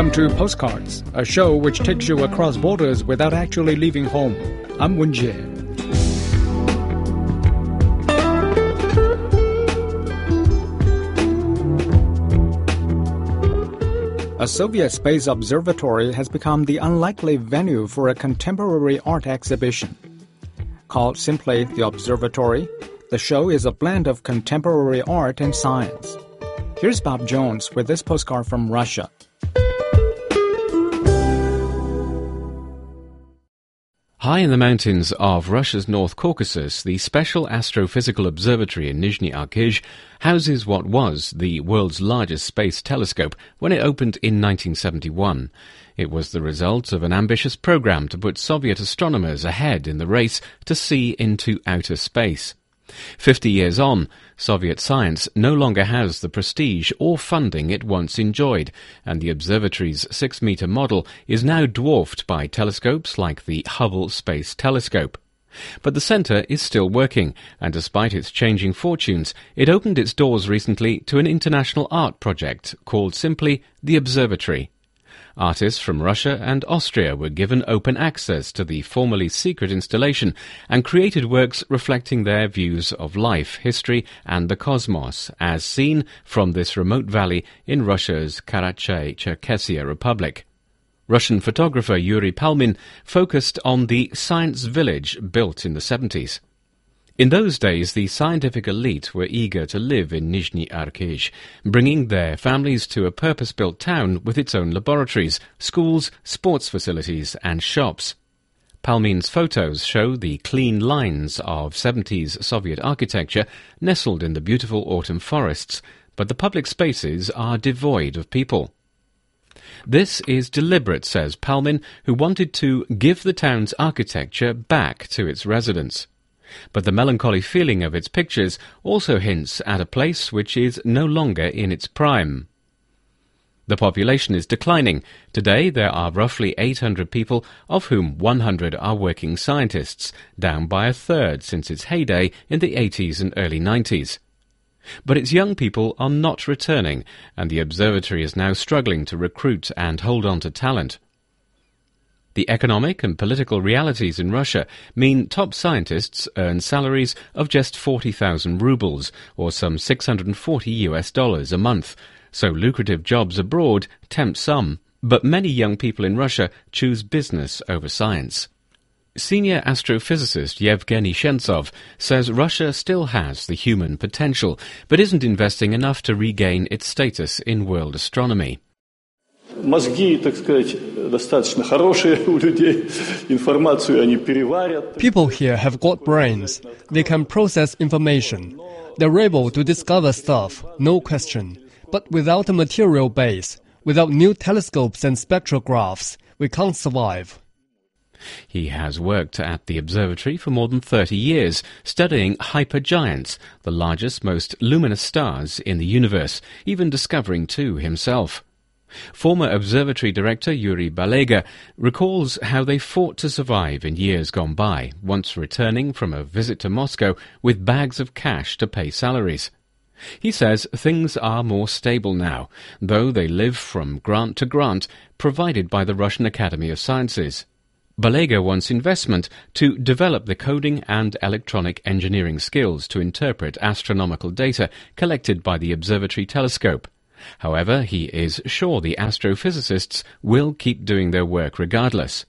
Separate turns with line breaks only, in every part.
welcome to Postcards, a show which takes you across borders without actually leaving home. I'm Wen Jie. A Soviet space observatory has become the unlikely venue for a contemporary art exhibition. Called simply the Observatory, the show is a blend of contemporary art and science. Here's Bob Jones with this postcard from Russia.
High in the mountains of Russia's North Caucasus, the Special Astrophysical Observatory in Nizhny Arkhyz houses what was the world's largest space telescope when it opened in 1971. It was the result of an ambitious program to put Soviet astronomers ahead in the race to see into outer space. Fifty years on, Soviet science no longer has the prestige or funding it once enjoyed, and the observatory's six metre model is now dwarfed by telescopes like the Hubble Space Telescope. But the centre is still working, and despite its changing fortunes, it opened its doors recently to an international art project called simply the Observatory. Artists from Russia and Austria were given open access to the formerly secret installation and created works reflecting their views of life, history, and the cosmos, as seen from this remote valley in Russia's Karachay-Cherkessia Republic. Russian photographer Yuri Palmin focused on the science village built in the 70s. In those days, the scientific elite were eager to live in Nizhny Arkhyz, bringing their families to a purpose-built town with its own laboratories, schools, sports facilities, and shops. Palmin's photos show the clean lines of 70s Soviet architecture nestled in the beautiful autumn forests, but the public spaces are devoid of people. This is deliberate, says Palmin, who wanted to give the town's architecture back to its residents. But the melancholy feeling of its pictures also hints at a place which is no longer in its prime. The population is declining. Today there are roughly 800 people, of whom 100 are working scientists, down by a third since its heyday in the 80s and early 90s. But its young people are not returning, and the observatory is now struggling to recruit and hold on to talent. The economic and political realities in Russia mean top scientists earn salaries of just 40,000 rubles, or some 640 US dollars a month, so lucrative jobs abroad tempt some, but many young people in Russia choose business over science. Senior astrophysicist Yevgeny Chentsov says Russia still has the human potential, but isn't investing enough to regain its status in world astronomy
Мозги, так сказать, достаточно хорошие у людей. Информацию они переварят.
People here have got brains. They can process information. They're able to discover stuff, no question. But without a material base, without new telescopes and spectrographs, we can't survive.
He has worked at the observatory for more than 30 years, studying hypergiants, the largest, most luminous stars in the universe, even discovering two himself. Former observatory director Yuri Balega recalls how they fought to survive in years gone by, once returning from a visit to Moscow with bags of cash to pay salaries. He says things are more stable now, though they live from grant to grant provided by the Russian Academy of Sciences. Balega wants investment to develop the coding and electronic engineering skills to interpret astronomical data collected by the observatory telescope. However, he is sure the astrophysicists will keep doing their work regardless.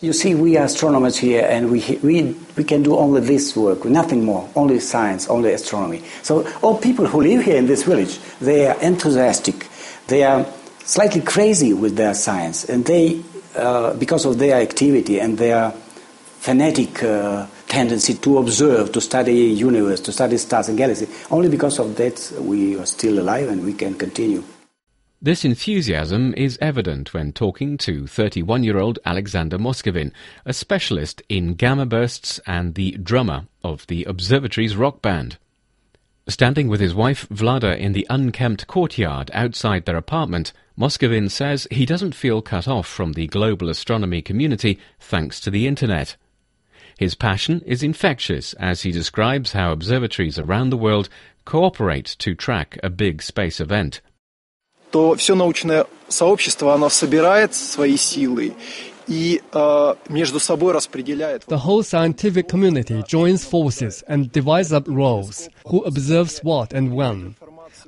You see, we are astronomers here, and we, we, we can do only this work, nothing more, only science, only astronomy. So, all people who live here in this village, they are enthusiastic. They are slightly crazy with their science, and they, uh, because of their activity and their fanatic uh, tendency to observe, to study universe, to study stars and galaxies. Only because of that we are still alive and we can continue.
This enthusiasm is evident when talking to 31 year old Alexander Moskvin, a specialist in gamma bursts and the drummer of the observatory's rock band. Standing with his wife Vlada in the unkempt courtyard outside their apartment, Moskvin says he doesn't feel cut off from the global astronomy community thanks to the internet. His passion is infectious as he describes how observatories around the world cooperate to track a big space event.
то все научное сообщество, оно собирает свои силы и э, между собой распределяет.
The whole scientific community joins forces and divides up roles, who observes what and when.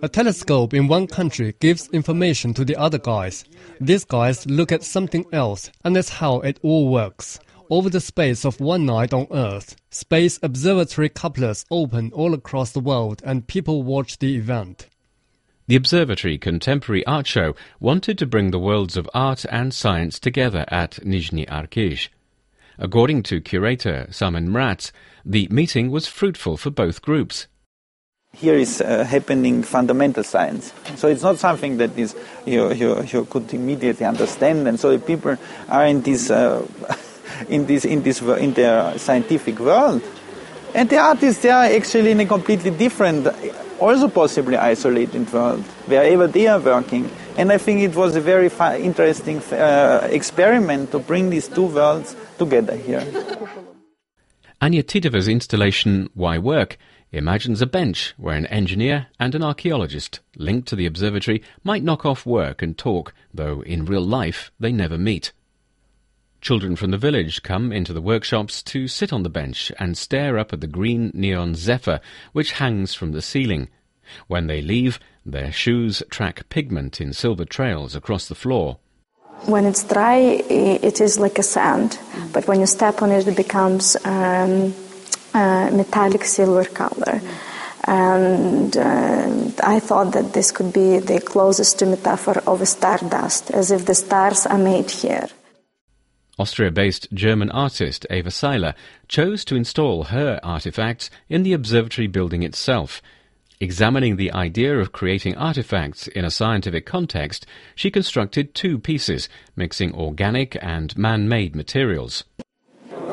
A telescope in one country gives information to the other guys. These guys look at something else, and that's how it all works. Over the space of one night on Earth, space observatory cupolas open all across the world and people watch the event.
The Observatory Contemporary Art Show wanted to bring the worlds of art and science together at Nizhny Arkhyz. According to curator Samen Mraz, the meeting was fruitful for both groups.
Here is uh, happening fundamental science. So it's not something that is you, you, you could immediately understand, and so people are in this, uh, in this, in this, in their scientific world, and the artists they are actually in a completely different also possibly isolated world, wherever they are working. And I think it was a very interesting uh, experiment to bring these two worlds together here.
Anya Tidova's installation Why Work imagines a bench where an engineer and an archaeologist linked to the observatory might knock off work and talk, though in real life they never meet. Children from the village come into the workshops to sit on the bench and stare up at the green neon zephyr which hangs from the ceiling. When they leave, their shoes track pigment in silver trails across the floor.
When it's dry, it is like a sand, but when you step on it, it becomes um, metallic silver color. And uh, I thought that this could be the closest to metaphor of a stardust, as if the stars are made here.
Austria-based German artist Eva Seiler chose to install her artifacts in the observatory building itself. Examining the idea of creating artifacts in a scientific context, she constructed two pieces, mixing organic and man-made materials.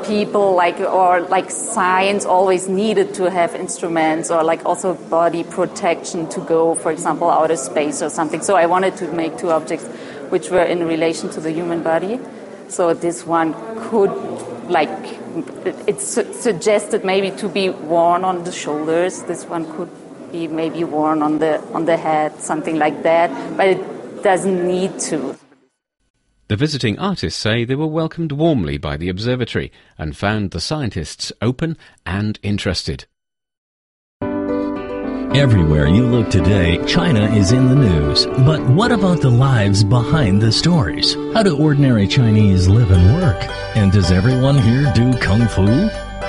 People like or like science always needed to have instruments or like also body protection to go, for example, outer space or something. So I wanted to make two objects which were in relation to the human body. So this one could, like, it's su- suggested maybe to be worn on the shoulders. This one could be maybe worn on the on the head, something like that. But it doesn't need to.
The visiting artists say they were welcomed warmly by the observatory and found the scientists open and interested.
Everywhere you look today, China is in the news. But what about the lives behind the stories? How do ordinary Chinese live and work? And does everyone here do kung fu?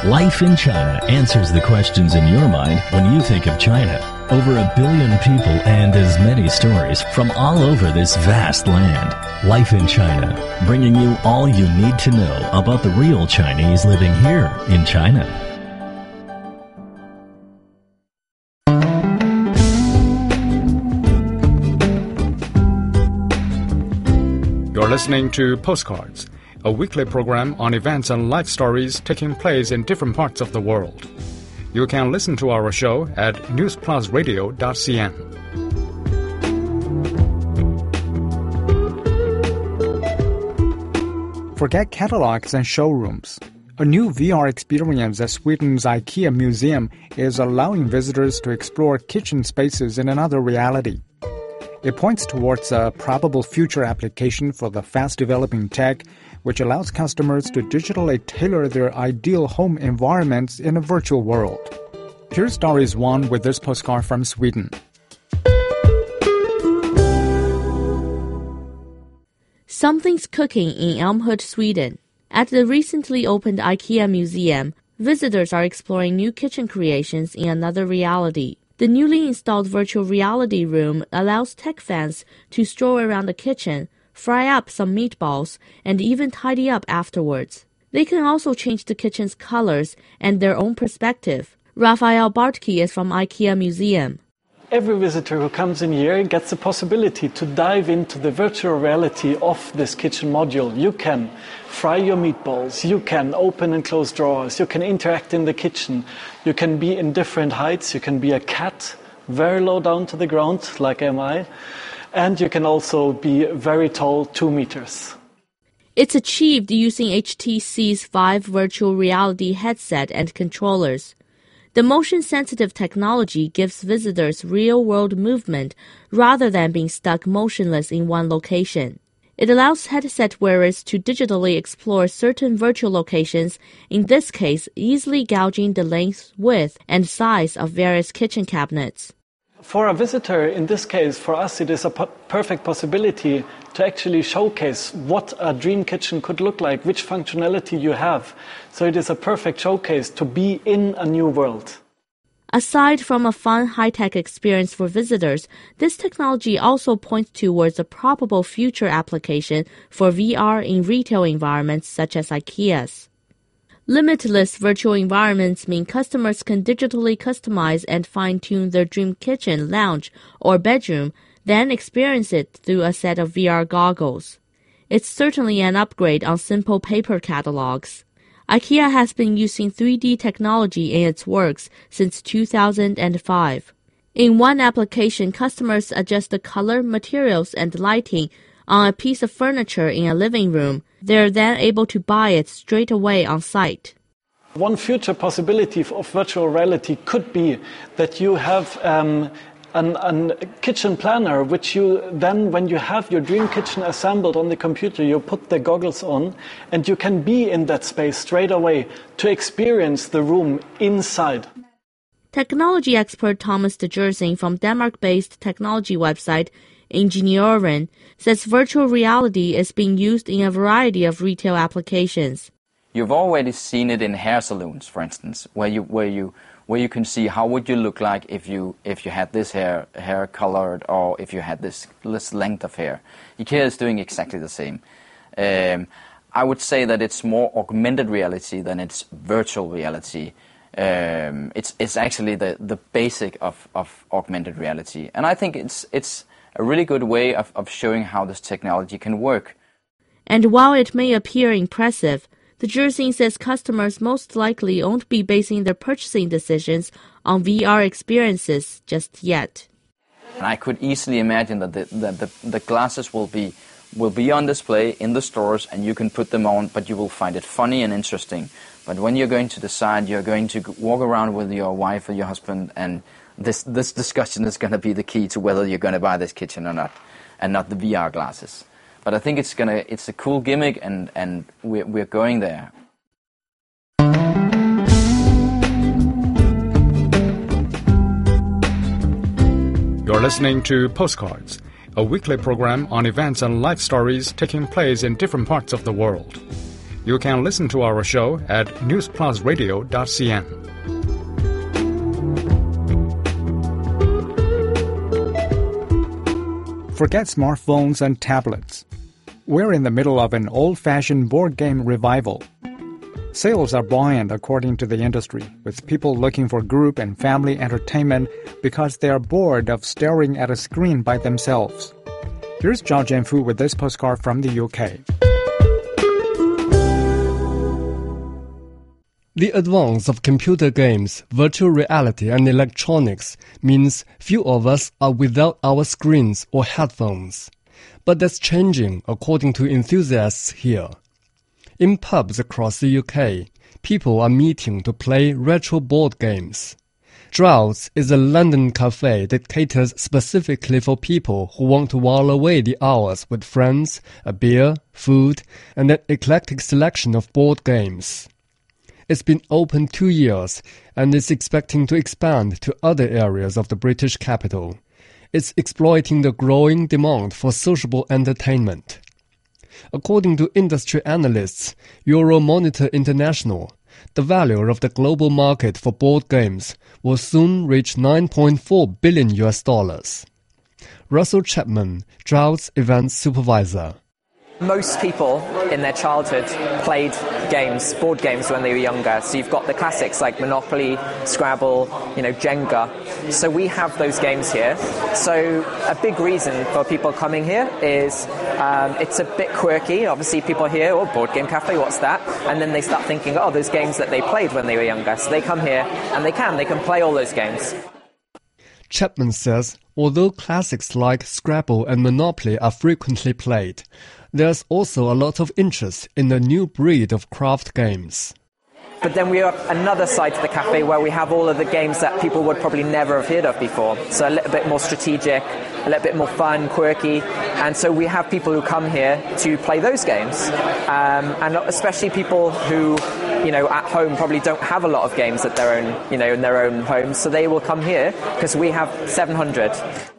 Life in China answers the questions in your mind when you think of China. Over a billion people and as many stories from all over this vast land. Life in China, bringing you all you need to know about the real Chinese living here in China.
Listening to Postcards, a weekly program on events and life stories taking place in different parts of the world. You can listen to our show at newsplusradio.cn. Forget catalogs and showrooms. A new VR experience at Sweden's IKEA Museum is allowing visitors to explore kitchen spaces in another reality. It points towards a probable future application for the fast developing tech, which allows customers to digitally tailor their ideal home environments in a virtual world. Here's Stories 1 with this postcard from Sweden.
Something's cooking in Älmhult, Sweden. At the recently opened IKEA museum, visitors are exploring new kitchen creations in another reality. The newly installed virtual reality room allows tech fans to stroll around the kitchen, fry up some meatballs, and even tidy up afterwards. They can also change the kitchen's colors and their own perspective. Raphael Bartke is from IKEA Museum.
Every visitor who comes in here gets the possibility to dive into the virtual reality of this kitchen module. You can fry your meatballs, you can open and close drawers, you can interact in the kitchen, you can be in different heights, you can be a cat very low down to the ground, like am I, and you can also be very tall, two meters.
It's achieved using HTC's Vive virtual reality headset and controllers. The motion sensitive technology gives visitors real world movement rather than being stuck motionless in one location. It allows headset wearers to digitally explore certain virtual locations, in this case, easily gouging the length, width, and size of various kitchen cabinets.
For a visitor, in this case, for us, it is a perfect possibility to actually showcase what a dream kitchen could look like, which functionality you have. So it is a perfect showcase to be in a new world.
Aside from a fun high-tech experience for visitors, this technology also points towards a probable future application for VR in retail environments such as IKEA's. Limitless virtual environments mean customers can digitally customize and fine-tune their dream kitchen, lounge, or bedroom then experience it through a set of VR goggles. It's certainly an upgrade on simple paper catalogs. IKEA has been using 3D technology in its works since 2005. In one application, customers adjust the color, materials, and lighting on a piece of furniture in a living room. They're then able to buy it straight away on site.
One future possibility of virtual reality could be that you have um, an, an, kitchen planner, which you then, when you have your dream kitchen assembled on the computer, you put the goggles on and you can be in that space straight away to experience the room inside.
Technology expert Thomas Djursing from Denmark based technology website Ingeniøren says virtual reality is being used in a variety of retail applications.
You've already seen it in hair salons, for instance, where you, where you where you can see how would you look like if you if you had this hair hair colored or if you had this this length of hair. IKEA is doing exactly the same. Um, I would say that it's more augmented reality than it's virtual reality. Um, it's it's actually the, the basic of, of augmented reality, and I think it's it's a really good way of, of showing how this technology can work.
And while it may appear impressive, Djursing says customers most likely won't be basing their purchasing decisions on VR experiences just yet.
And I could easily imagine that the, that the, the glasses will be will be on display in the stores and you can put them on, but you will find it funny and interesting. But when you're going to decide, you're going to walk around with your wife or your husband, and this, this discussion is going to be the key to whether you're going to buy this kitchen or not, and not the VR glasses. But I think it's gonna it's a cool gimmick, and and we're we're going there.
You're listening to Postcards, a weekly program on events and life stories taking place in different parts of the world. You can listen to our show at newsplusradio.cn. Forget smartphones and tablets. We're in the middle of an old fashioned board game revival. Sales are buoyant according to the industry, with people looking for group and family entertainment because they are bored of staring at a screen by themselves. Here's Zhao Jianfu with this postcard from the UK.
The advance of computer games, virtual reality, and electronics means few of us are without our screens or headphones. But that's changing according to enthusiasts here. In pubs across the UK, people are meeting to play retro board games. Draughts is a London cafe that caters specifically for people who want to while away the hours with friends, a beer, food, and an eclectic selection of board games. It's been open two years and is expecting to expand to other areas of the British capital It's exploiting the growing demand for sociable entertainment. According to industry analysts Euromonitor International, the value of the global market for board games will soon reach 9.4 billion US dollars. Russell Chapman, Draughts events supervisor.
Most people in their childhood played games, board games when they were younger. So you've got the classics like Monopoly, Scrabble, you know, Jenga. So we have those games here. So a big reason for people coming here is um, it's a bit quirky. Obviously, people hear, oh, board game cafe, what's that? And then they start thinking, oh, those games that they played when they were younger. So they come here and they can, they can play all those games.
Chapman says, although classics like Scrabble and Monopoly are frequently played, there's also a lot of interest in the new breed of craft games.
But then we have another side to the cafe where we have all of the games that people would probably never have heard of before. So a little bit more strategic, a little bit more fun, quirky. And so we have people who come here to play those games. Um, and especially people who, you know, at home probably don't have a lot of games at their own, you know, in their own homes. So they will come here because we have 700.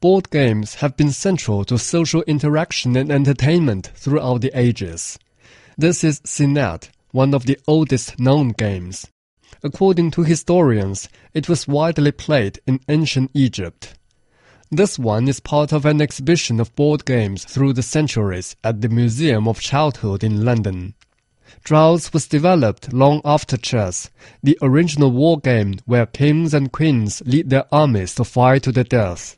Board games have been central to social interaction and entertainment throughout the ages. This is Senet, one of the oldest known games. According to historians, it was widely played in ancient Egypt. This one is part of an exhibition of board games through the centuries at the Museum of Childhood in London. Draughts was developed long after chess, the original war game where kings and queens lead their armies to fight to the death.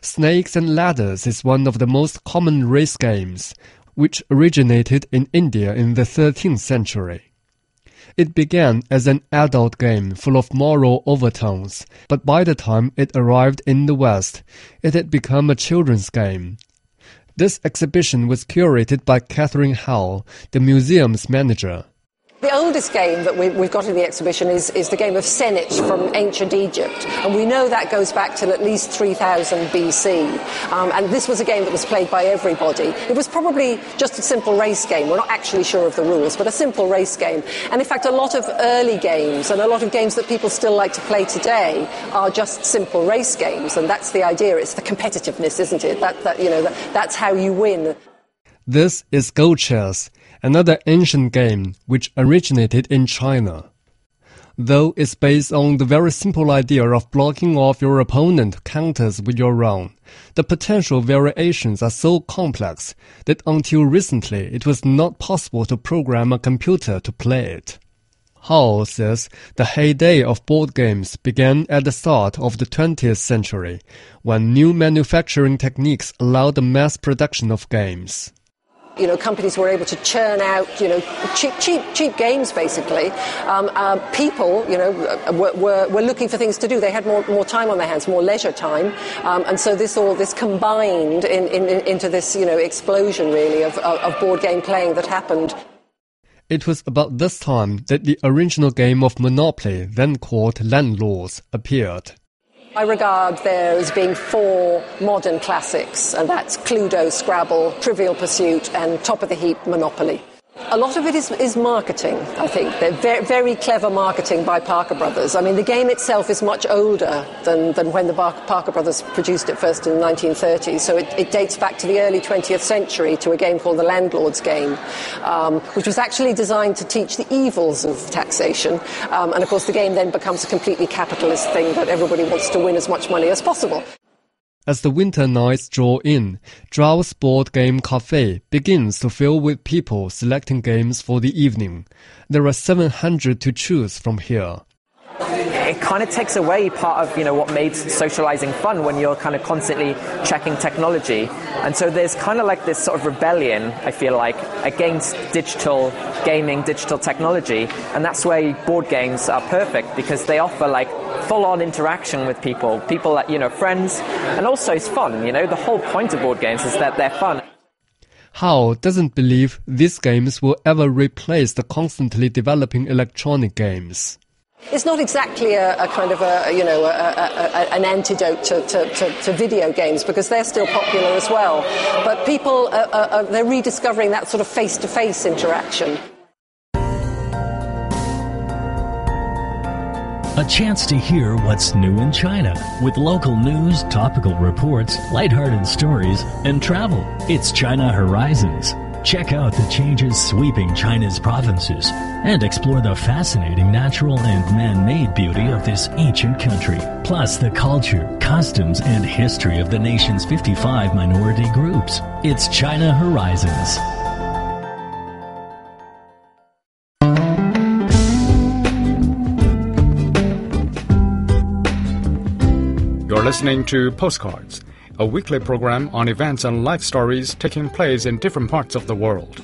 Snakes and Ladders is one of the most common race games, which originated in India in the 13th century. It began as an adult game full of moral overtones, but by the time it arrived in the West, it had become a children's game. This exhibition was curated by Catherine Howe, the museum's manager.
The oldest game that we, have got in the exhibition is, is the game of Senet from ancient Egypt, and we know that goes back to at least 3000 BC. Um, and this was a game that was played by everybody. It was probably just a simple race game. We're not actually sure of the rules, but a simple race game. And in fact, a lot of early games and a lot of games that people still like to play today are just simple race games, and that's the idea. It's the competitiveness, isn't it? That, that you know, that, that's how you win.
This is Go Chess another ancient game which originated in China. Though it's based on the very simple idea of blocking off your opponent counters with your own, the potential variations are so complex that until recently it was not possible to program a computer to play it. Howe says the heyday of board games began at the start of the 20th century, when new manufacturing techniques allowed the mass production of games
you know, companies were able to churn out, you know, cheap, cheap, cheap games basically. Um, uh, people, you know, were, were, were, looking for things to do. They had more, more time on their hands, more leisure time, um, and so this all this combined in, in, in, into this, you know, explosion really of, of board game playing that happened.
It was about this time that the original game of Monopoly, then called Landlords, appeared.
I regard there as being four modern classics, and that's Cluedo, Scrabble, Trivial Pursuit, and top of the heap Monopoly. A lot of it is, is marketing, I think. They're very, very clever marketing by Parker Brothers. I mean, the game itself is much older than, than when the Parker Brothers produced it first in the 1930s. So it, it dates back to the early 20th century to a game called the Landlord's Game, um, which was actually designed to teach the evils of taxation. Um, and of course, the game then becomes a completely capitalist thing that everybody wants to win as much money as possible.
As the winter nights draw in, Draughts Board Game Cafe begins to fill with people selecting games for the evening. There are 700 to choose from here.
It kind of takes away part of you know what made socializing fun when you're kind of constantly checking technology, and so there's kind of like this sort of rebellion. I feel like against digital gaming, digital technology, and that's why board games are perfect because they offer like full-on interaction with people, people that you know, friends, and also it's fun. You know, the whole point of board games is that they're fun.
Howe doesn't believe these games will ever replace the constantly developing electronic games.
It's not exactly a, a kind of a, you know, a, an antidote to, to, to, to, video games because they're still popular as well. But people, are, are, they're rediscovering that sort of face-to-face interaction.
A chance to hear what's new in China with local news, topical reports, lighthearted stories, and travel. It's China Horizons. Check out the changes sweeping China's provinces and explore the fascinating natural and man-made beauty of this ancient country, plus the culture, customs, and history of the nation's 55 minority groups. It's China Horizons.
You're listening to Postcards, a weekly program on events and life stories taking place in different parts of the world.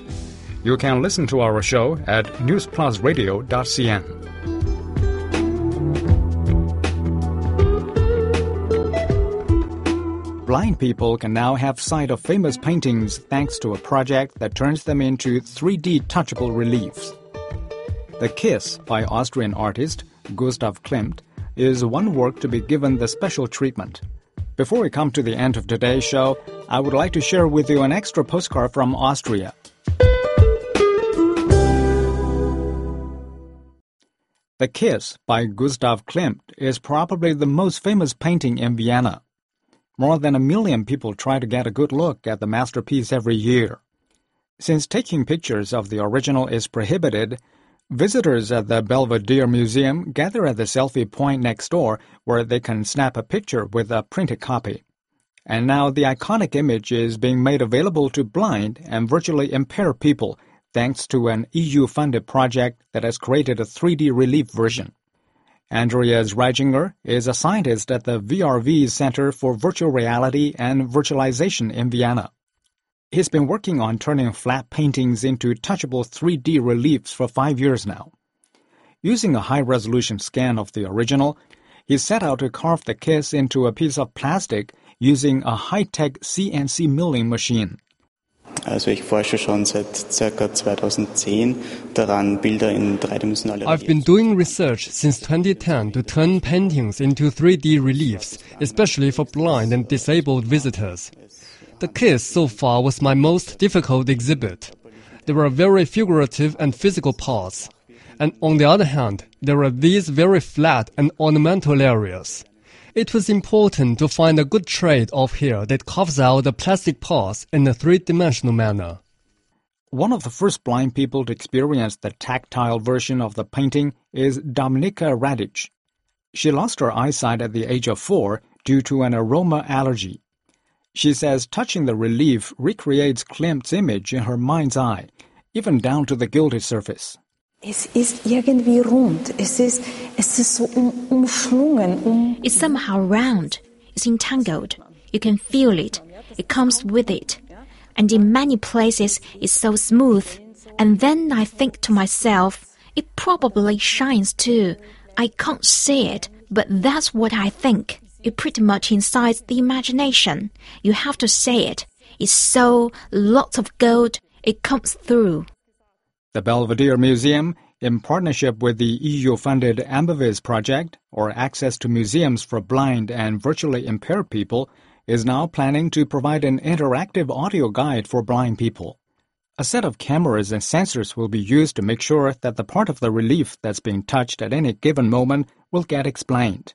You can listen to our show at newsplusradio.cn. Blind people can now have sight of famous paintings thanks to a project that turns them into 3D touchable reliefs. The Kiss by Austrian artist Gustav Klimt is one work to be given the special treatment. Before we come to the end of today's show, I would like to share with you an extra postcard from Austria. The Kiss by Gustav Klimt is probably the most famous painting in Vienna. More than a million people try to get a good look at the masterpiece every year. Since taking pictures of the original is prohibited, visitors at the Belvedere Museum gather at the selfie point next door where they can snap a picture with a printed copy. And now the iconic image is being made available to blind and virtually impaired people thanks to an EU-funded project that has created a 3D relief version. Andreas Reichinger is a scientist at the VRV Center for Virtual Reality and Visualization in Vienna. He's been working on turning flat paintings into touchable 3D reliefs for five years now. Using a high-resolution scan of the original, he set out to carve the kiss into a piece of plastic using a high-tech CNC milling machine.
Also ich forsche schon seit circa 2010 daran, Bilder in dreidimensionale
I've been doing research since 2010 to turn paintings into 3D reliefs, especially for blind and disabled visitors. The Kiss so far was my most difficult exhibit. There were very figurative and physical parts. And on the other hand, there were these very flat and ornamental areas. It was important to find a good trade-off here that carves out the plastic parts in a three-dimensional manner.
One of the first blind people to experience the tactile version of the painting is Dominika Radic. She lost her eyesight at the age of four due to an aroma allergy. She says touching the relief recreates Klimt's image in her mind's eye, even down to the gilded surface.
Es ist irgendwie rund. Es ist, es ist so um, umschlungen. Um
it's somehow round. It's entangled. You can feel it. It comes with it. And in many places, it's so smooth. And then I think to myself, it probably shines too. I can't see it, but that's what I think. It pretty much incites the imagination. You have to say it. It's so lots of gold. It comes through.
The Belvedere Museum, in partnership with the EU-funded AMBAVis project, or Access to Museums for Blind and Virtually Impaired People, is now planning to provide an interactive audio guide for blind people. A set of cameras and sensors will be used to make sure that the part of the relief that's being touched at any given moment will get explained.